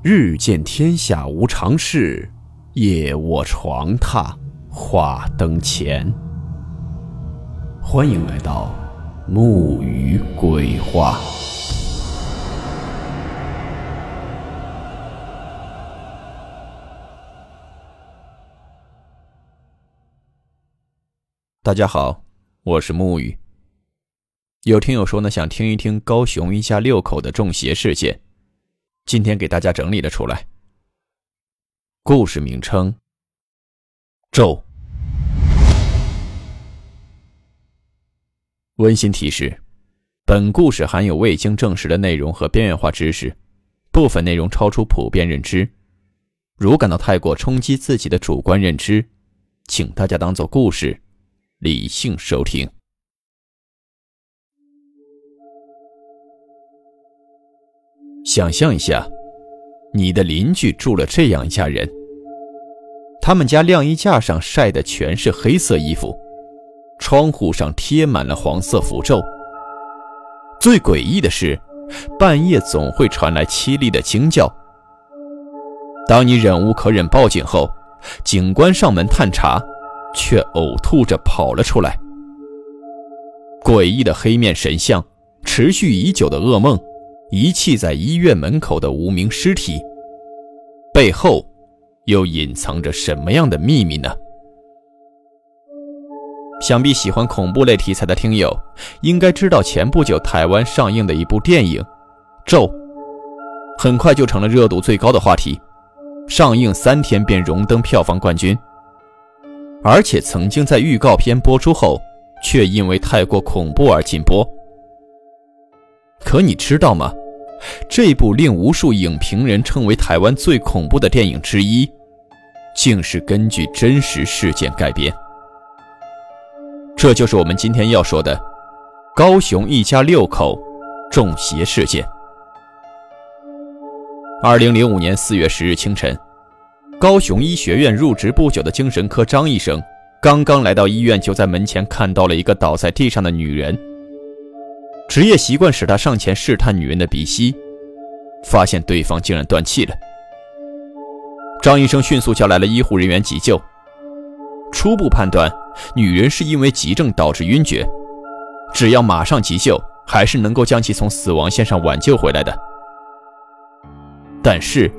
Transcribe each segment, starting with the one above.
日见天下无常事，夜卧床榻话灯前。欢迎来到木鱼鬼话。大家好，我是木鱼。有听友说呢，想听一听高雄一家六口的中邪事件。今天给大家整理了出来。故事名称：咒。温馨提示：本故事含有未经证实的内容和边缘化知识，部分内容超出普遍认知。如感到太过冲击自己的主观认知，请大家当做故事，理性收听。想象一下，你的邻居住了这样一家人。他们家晾衣架上晒的全是黑色衣服，窗户上贴满了黄色符咒。最诡异的是，半夜总会传来凄厉的惊叫。当你忍无可忍报警后，警官上门探查，却呕吐着跑了出来。诡异的黑面神像，持续已久的噩梦。遗弃在医院门口的无名尸体，背后又隐藏着什么样的秘密呢？想必喜欢恐怖类题材的听友应该知道，前不久台湾上映的一部电影《咒》，很快就成了热度最高的话题，上映三天便荣登票房冠军，而且曾经在预告片播出后，却因为太过恐怖而禁播。可你知道吗？这部令无数影评人称为台湾最恐怖的电影之一，竟是根据真实事件改编。这就是我们今天要说的高雄一家六口中邪事件。二零零五年四月十日清晨，高雄医学院入职不久的精神科张医生刚刚来到医院，就在门前看到了一个倒在地上的女人。职业习惯使他上前试探女人的鼻息，发现对方竟然断气了。张医生迅速叫来了医护人员急救，初步判断女人是因为急症导致晕厥，只要马上急救，还是能够将其从死亡线上挽救回来的。但是，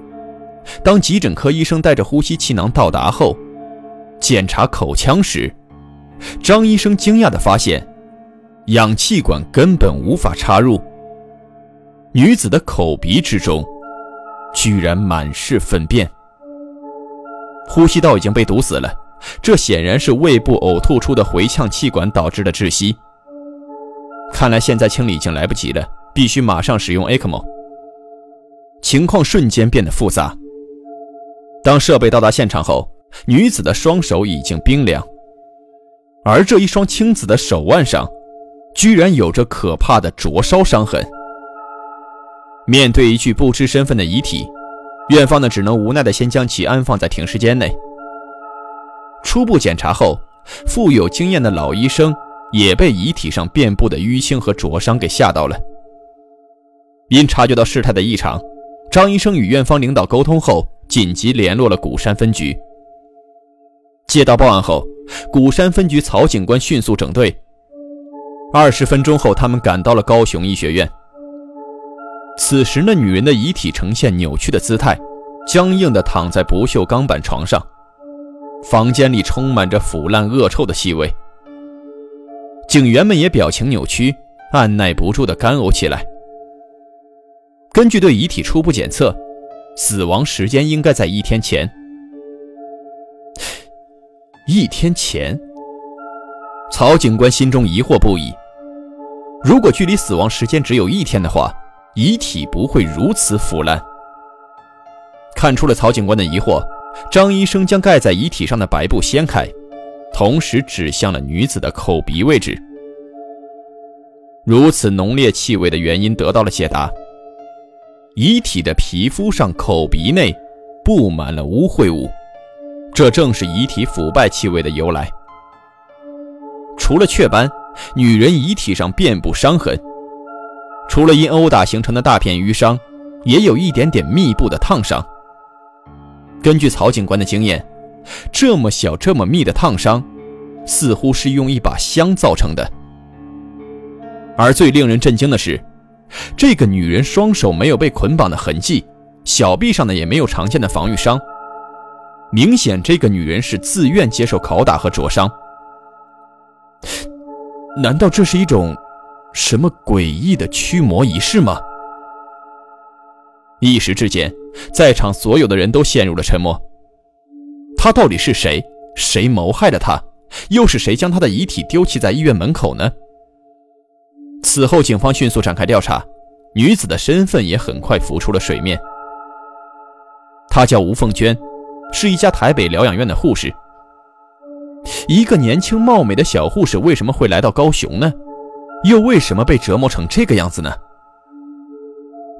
当急诊科医生带着呼吸气囊到达后，检查口腔时，张医生惊讶地发现。氧气管根本无法插入。女子的口鼻之中，居然满是粪便，呼吸道已经被堵死了。这显然是胃部呕吐出的回呛气管导致的窒息。看来现在清理已经来不及了，必须马上使用 ECMO。情况瞬间变得复杂。当设备到达现场后，女子的双手已经冰凉，而这一双青紫的手腕上。居然有着可怕的灼烧伤痕。面对一具不知身份的遗体，院方呢只能无奈的先将其安放在停尸间内。初步检查后，富有经验的老医生也被遗体上遍布的淤青和灼伤给吓到了。因察觉到事态的异常，张医生与院方领导沟通后，紧急联络了鼓山分局。接到报案后，鼓山分局曹警官迅速整队。二十分钟后，他们赶到了高雄医学院。此时，那女人的遗体呈现扭曲的姿态，僵硬地躺在不锈钢板床上。房间里充满着腐烂恶臭的气味。警员们也表情扭曲，按耐不住地干呕起来。根据对遗体初步检测，死亡时间应该在一天前。一天前。曹警官心中疑惑不已。如果距离死亡时间只有一天的话，遗体不会如此腐烂。看出了曹警官的疑惑，张医生将盖在遗体上的白布掀开，同时指向了女子的口鼻位置。如此浓烈气味的原因得到了解答：遗体的皮肤上、口鼻内布满了污秽物，这正是遗体腐败气味的由来。除了雀斑，女人遗体上遍布伤痕。除了因殴打形成的大片淤伤，也有一点点密布的烫伤。根据曹警官的经验，这么小、这么密的烫伤，似乎是用一把香造成的。而最令人震惊的是，这个女人双手没有被捆绑的痕迹，小臂上呢也没有常见的防御伤。明显，这个女人是自愿接受拷打和灼伤。难道这是一种什么诡异的驱魔仪式吗？一时之间，在场所有的人都陷入了沉默。他到底是谁？谁谋害了他？又是谁将他的遗体丢弃在医院门口呢？此后，警方迅速展开调查，女子的身份也很快浮出了水面。她叫吴凤娟，是一家台北疗养院的护士。一个年轻貌美的小护士为什么会来到高雄呢？又为什么被折磨成这个样子呢？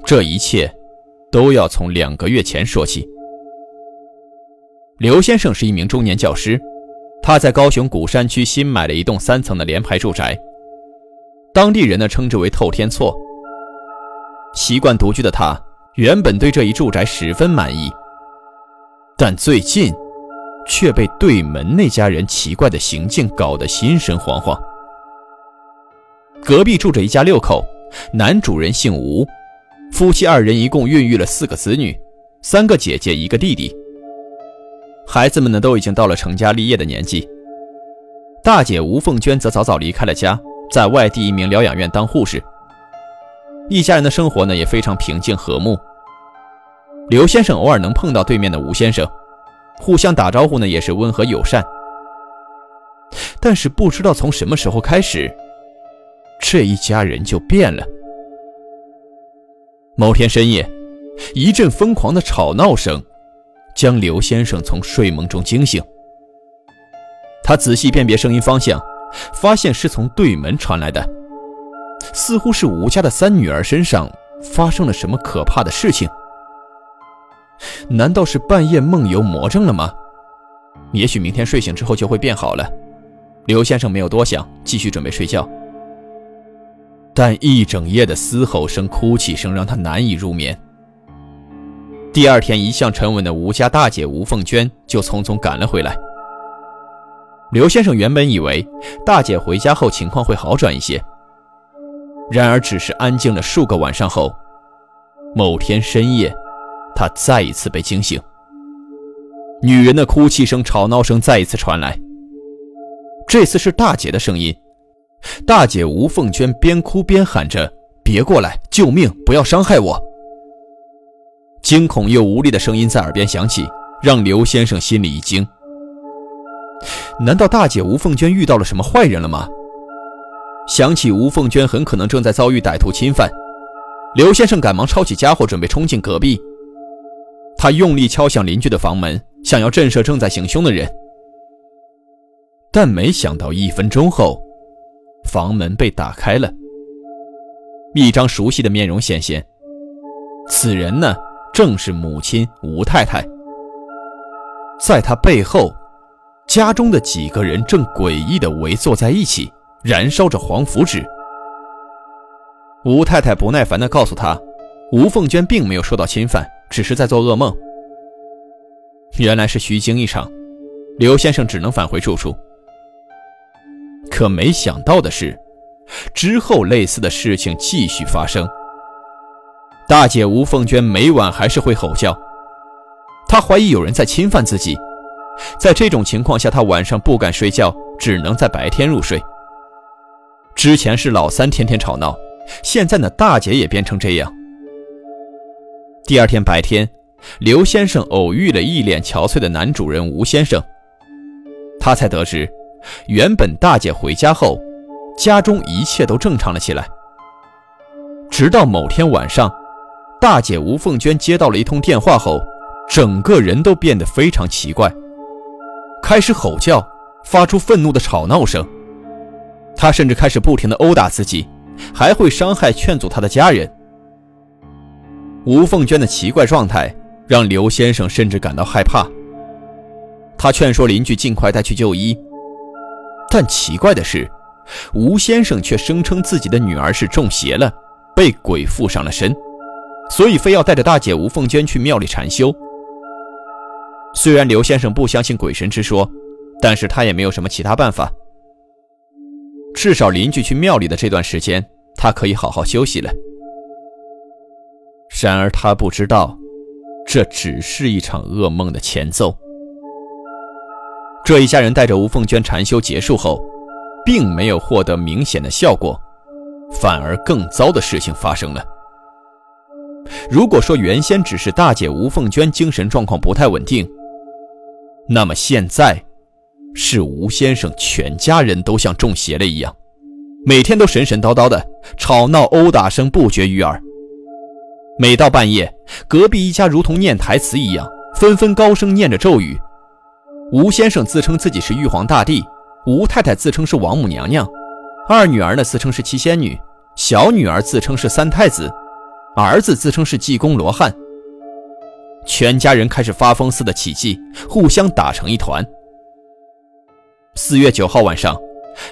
这一切。都要从两个月前说起。刘先生是一名中年教师，他在高雄古山区新买了一栋三层的联排住宅，当地人呢称之为“透天厝”。习惯独居的他，原本对这一住宅十分满意，但最近却被对门那家人奇怪的行径搞得心神惶惶。隔壁住着一家六口，男主人姓吴。夫妻二人一共孕育了四个子女，三个姐姐，一个弟弟。孩子们呢都已经到了成家立业的年纪。大姐吴凤娟则早早离开了家，在外地一名疗养院当护士。一家人的生活呢也非常平静和睦。刘先生偶尔能碰到对面的吴先生，互相打招呼呢也是温和友善。但是不知道从什么时候开始，这一家人就变了。某天深夜，一阵疯狂的吵闹声将刘先生从睡梦中惊醒。他仔细辨别声音方向，发现是从对门传来的，似乎是吴家的三女儿身上发生了什么可怕的事情。难道是半夜梦游魔怔了吗？也许明天睡醒之后就会变好了。刘先生没有多想，继续准备睡觉。但一整夜的嘶吼声、哭泣声让他难以入眠。第二天，一向沉稳的吴家大姐吴凤娟就匆匆赶了回来。刘先生原本以为大姐回家后情况会好转一些，然而只是安静了数个晚上后，某天深夜，他再一次被惊醒。女人的哭泣声、吵闹声再一次传来，这次是大姐的声音。大姐吴凤娟边哭边喊着：“别过来，救命！不要伤害我！”惊恐又无力的声音在耳边响起，让刘先生心里一惊。难道大姐吴凤娟遇到了什么坏人了吗？想起吴凤娟很可能正在遭遇歹徒侵犯，刘先生赶忙抄起家伙准备冲进隔壁。他用力敲响邻居的房门，想要震慑正在行凶的人，但没想到一分钟后。房门被打开了，一张熟悉的面容显现。此人呢，正是母亲吴太太。在她背后，家中的几个人正诡异地围坐在一起，燃烧着黄符纸。吴太太不耐烦地告诉他，吴凤娟并没有受到侵犯，只是在做噩梦。原来是虚惊一场，刘先生只能返回住处。可没想到的是，之后类似的事情继续发生。大姐吴凤娟每晚还是会吼叫，她怀疑有人在侵犯自己。在这种情况下，她晚上不敢睡觉，只能在白天入睡。之前是老三天天吵闹，现在呢，大姐也变成这样。第二天白天，刘先生偶遇了一脸憔悴的男主人吴先生，他才得知。原本大姐回家后，家中一切都正常了起来。直到某天晚上，大姐吴凤娟接到了一通电话后，整个人都变得非常奇怪，开始吼叫，发出愤怒的吵闹声。她甚至开始不停地殴打自己，还会伤害劝阻她的家人。吴凤娟的奇怪状态让刘先生甚至感到害怕。他劝说邻居尽快带去就医。但奇怪的是，吴先生却声称自己的女儿是中邪了，被鬼附上了身，所以非要带着大姐吴凤娟去庙里禅修。虽然刘先生不相信鬼神之说，但是他也没有什么其他办法。至少邻居去庙里的这段时间，他可以好好休息了。然而他不知道，这只是一场噩梦的前奏。这一家人带着吴凤娟禅修结束后，并没有获得明显的效果，反而更糟的事情发生了。如果说原先只是大姐吴凤娟精神状况不太稳定，那么现在，是吴先生全家人都像中邪了一样，每天都神神叨叨的，吵闹殴打声不绝于耳。每到半夜，隔壁一家如同念台词一样，纷纷高声念着咒语。吴先生自称自己是玉皇大帝，吴太太自称是王母娘娘，二女儿呢自称是七仙女，小女儿自称是三太子，儿子自称是济公罗汉。全家人开始发疯似的起劲，互相打成一团。四月九号晚上，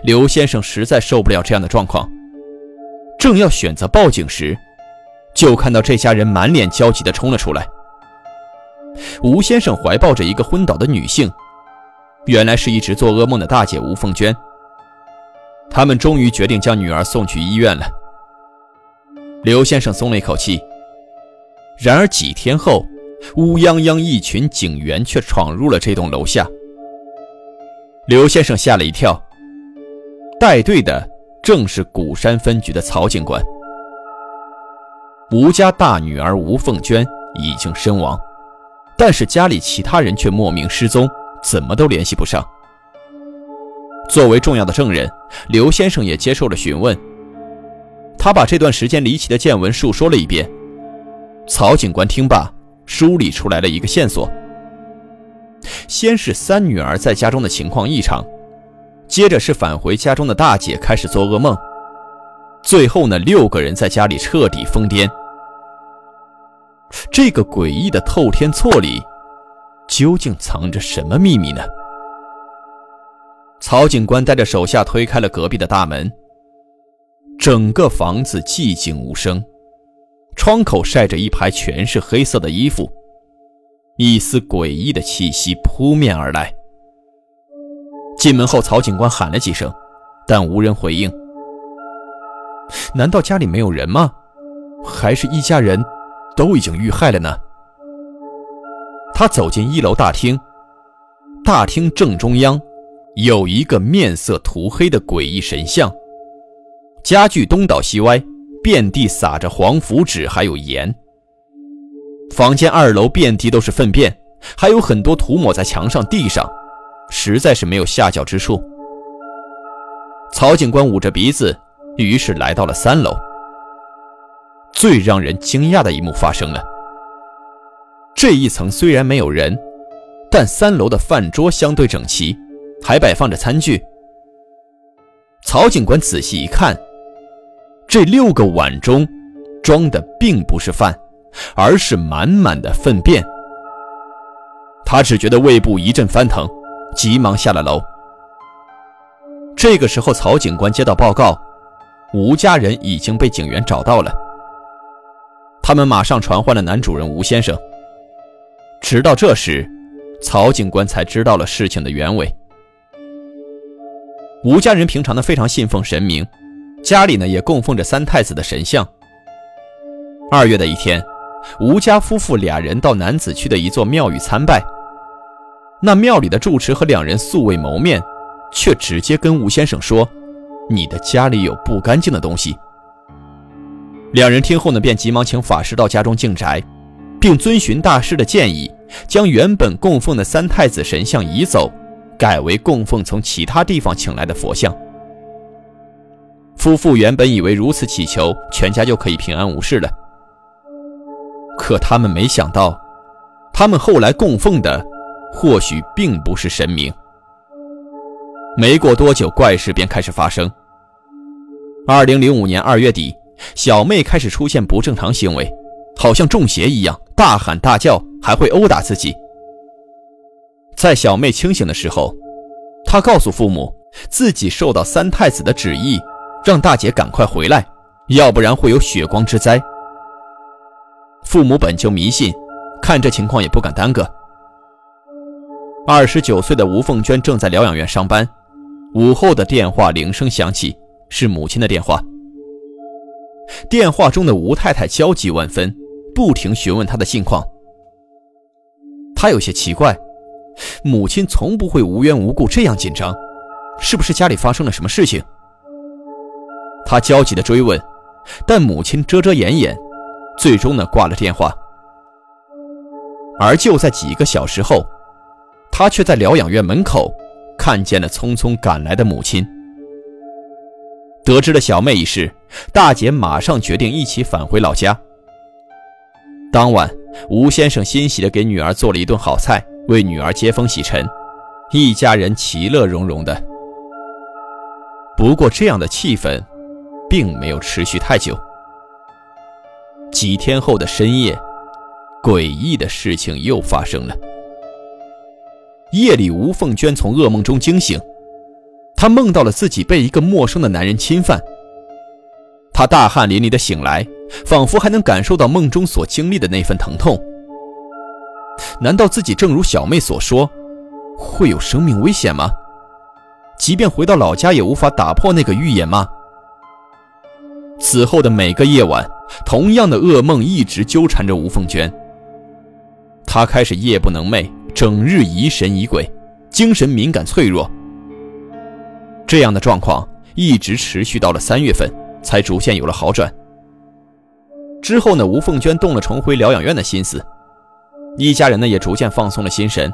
刘先生实在受不了这样的状况，正要选择报警时，就看到这家人满脸焦急地冲了出来。吴先生怀抱着一个昏倒的女性，原来是一直做噩梦的大姐吴凤娟。他们终于决定将女儿送去医院了。刘先生松了一口气。然而几天后，乌泱泱一群警员却闯入了这栋楼下。刘先生吓了一跳，带队的正是鼓山分局的曹警官。吴家大女儿吴凤娟已经身亡，但是家里其他人却莫名失踪，怎么都联系不上。作为重要的证人，刘先生也接受了询问。他把这段时间离奇的见闻述说了一遍。曹警官听罢。梳理出来了一个线索。先是三女儿在家中的情况异常，接着是返回家中的大姐开始做噩梦，最后呢，六个人在家里彻底疯癫。这个诡异的透天错里，究竟藏着什么秘密呢？曹警官带着手下推开了隔壁的大门，整个房子寂静无声。窗口晒着一排全是黑色的衣服，一丝诡异的气息扑面而来。进门后，曹警官喊了几声，但无人回应。难道家里没有人吗？还是一家人都已经遇害了呢？他走进一楼大厅，大厅正中央有一个面色涂黑的诡异神像，家具东倒西歪。遍地撒着黄符纸，还有盐。房间二楼遍地都是粪便，还有很多涂抹在墙上、地上，实在是没有下脚之处。曹警官捂着鼻子，于是来到了三楼。最让人惊讶的一幕发生了：这一层虽然没有人，但三楼的饭桌相对整齐，还摆放着餐具。曹警官仔细一看。这六个碗中装的并不是饭，而是满满的粪便。他只觉得胃部一阵翻腾，急忙下了楼。这个时候，曹警官接到报告，吴家人已经被警员找到了。他们马上传唤了男主人吴先生。直到这时，曹警官才知道了事情的原委。吴家人平常呢非常信奉神明。家里呢也供奉着三太子的神像。二月的一天，吴家夫妇俩人到南子区的一座庙宇参拜。那庙里的住持和两人素未谋面，却直接跟吴先生说：“你的家里有不干净的东西。”两人听后呢，便急忙请法师到家中净宅，并遵循大师的建议，将原本供奉的三太子神像移走，改为供奉从其他地方请来的佛像。夫妇原本以为如此祈求，全家就可以平安无事了。可他们没想到，他们后来供奉的或许并不是神明。没过多久，怪事便开始发生。二零零五年二月底，小妹开始出现不正常行为，好像中邪一样，大喊大叫，还会殴打自己。在小妹清醒的时候，她告诉父母，自己受到三太子的旨意。让大姐赶快回来，要不然会有血光之灾。父母本就迷信，看这情况也不敢耽搁。二十九岁的吴凤娟正在疗养院上班，午后的电话铃声响起，是母亲的电话。电话中的吴太太焦急万分，不停询问她的近况。她有些奇怪，母亲从不会无缘无故这样紧张，是不是家里发生了什么事情？她焦急地追问，但母亲遮遮掩掩，最终呢挂了电话。而就在几个小时后，她却在疗养院门口看见了匆匆赶来的母亲。得知了小妹一事，大姐马上决定一起返回老家。当晚，吴先生欣喜地给女儿做了一顿好菜，为女儿接风洗尘，一家人其乐融融的。不过，这样的气氛并没有持续太久。几天后的深夜，诡异的事情又发生了。夜里，吴凤娟从噩梦中惊醒。她梦到了自己被一个陌生的男人侵犯，她大汗淋漓的醒来，仿佛还能感受到梦中所经历的那份疼痛。难道自己正如小妹所说，会有生命危险吗？即便回到老家，也无法打破那个预言吗？此后的每个夜晚，同样的噩梦一直纠缠着吴凤娟。她开始夜不能寐，整日疑神疑鬼，精神敏感脆弱。这样的状况一直持续到了三月份，才逐渐有了好转。之后呢，吴凤娟动了重回疗养院的心思，一家人呢也逐渐放松了心神。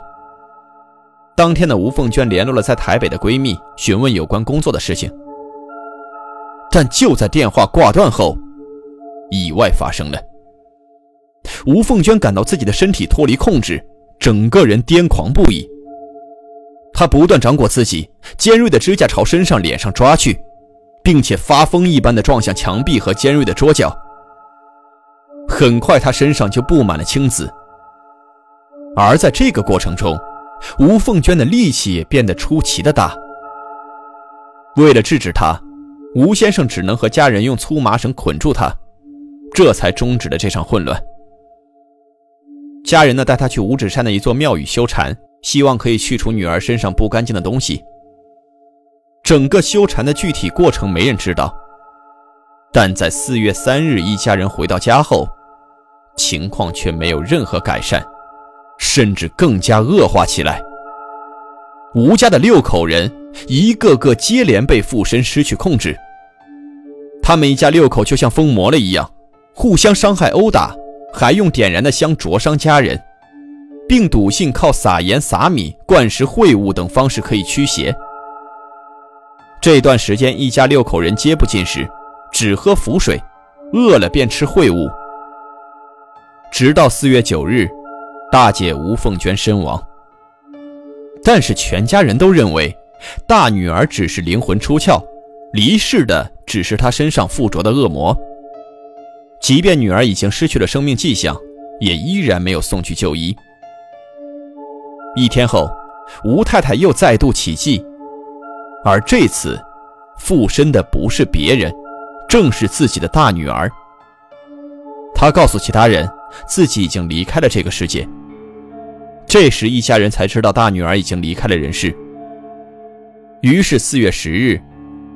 当天的吴凤娟联络了在台北的闺蜜，询问有关工作的事情。但就在电话挂断后，意外发生了。吴凤娟感到自己的身体脱离控制，整个人癫狂不已。他不断掌掴自己，尖锐的指甲朝身上、脸上抓去，并且发疯一般的撞向墙壁和尖锐的桌角。很快，他身上就布满了青紫。而在这个过程中，吴凤娟的力气也变得出奇的大。为了制止他，吴先生只能和家人用粗麻绳捆住他，这才终止了这场混乱。家人呢，带他去五指山的一座庙宇修禅。希望可以去除女儿身上不干净的东西。整个修禅的具体过程没人知道，但在四月三日一家人回到家后，情况却没有任何改善，甚至更加恶化起来。吴家的六口人一个个接连被附身失去控制，他们一家六口就像疯魔了一样，互相伤害殴打，还用点燃的香灼伤家人。并笃信靠撒盐、撒米、灌食秽物等方式可以驱邪。这段时间，一家六口人皆不进食，只喝符水，饿了便吃秽物。直到四月九日，大姐吴凤娟身亡。但是全家人都认为，大女儿只是灵魂出窍，离世的只是她身上附着的恶魔。即便女儿已经失去了生命迹象，也依然没有送去就医。一天后，吴太太又再度起计，而这次附身的不是别人，正是自己的大女儿。她告诉其他人，自己已经离开了这个世界。这时，一家人才知道大女儿已经离开了人世。于是，四月十日，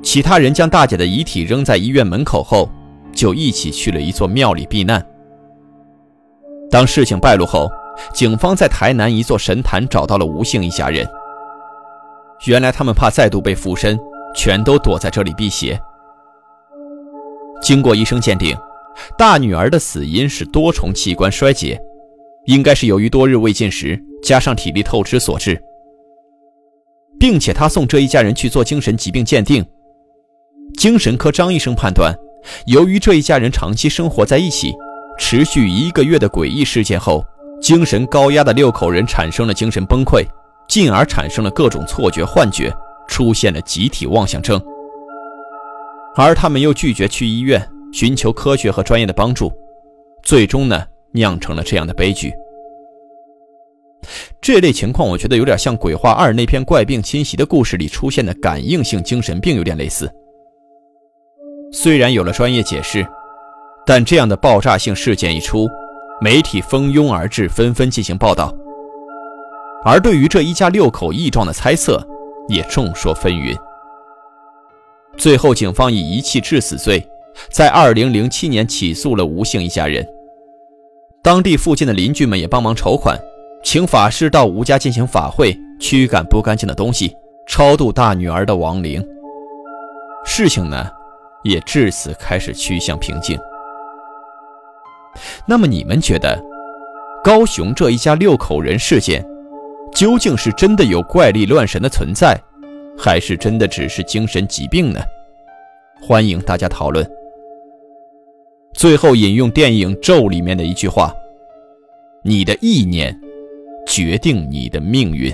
其他人将大姐的遗体扔在医院门口后，就一起去了一座庙里避难。当事情败露后，警方在台南一座神坛找到了吴姓一家人。原来他们怕再度被附身，全都躲在这里避邪。经过医生鉴定，大女儿的死因是多重器官衰竭，应该是由于多日未进食加上体力透支所致，并且他送这一家人去做精神疾病鉴定。精神科张医生判断，由于这一家人长期生活在一起，持续一个月的诡异事件后。精神高压的六口人产生了精神崩溃，进而产生了各种错觉、幻觉，出现了集体妄想症。而他们又拒绝去医院寻求科学和专业的帮助，最终呢酿成了这样的悲剧。这类情况我觉得有点像《鬼话二》那篇怪病侵袭的故事里出现的感应性精神病有点类似。虽然有了专业解释，但这样的爆炸性事件一出。媒体蜂拥而至，纷纷进行报道。而对于这一家六口异状的猜测，也众说纷纭。最后，警方以遗弃致死罪，在2007年起诉了吴姓一家人。当地附近的邻居们也帮忙筹款，请法师到吴家进行法会，驱赶不干净的东西，超度大女儿的亡灵。事情呢，也至此开始趋向平静。那么，你们觉得，高雄这一家六口人事件，究竟是真的有怪力乱神的存在？还是真的只是精神疾病呢？欢迎大家讨论。最后引用电影《咒》里面的一句话：“你的意念决定你的命运。”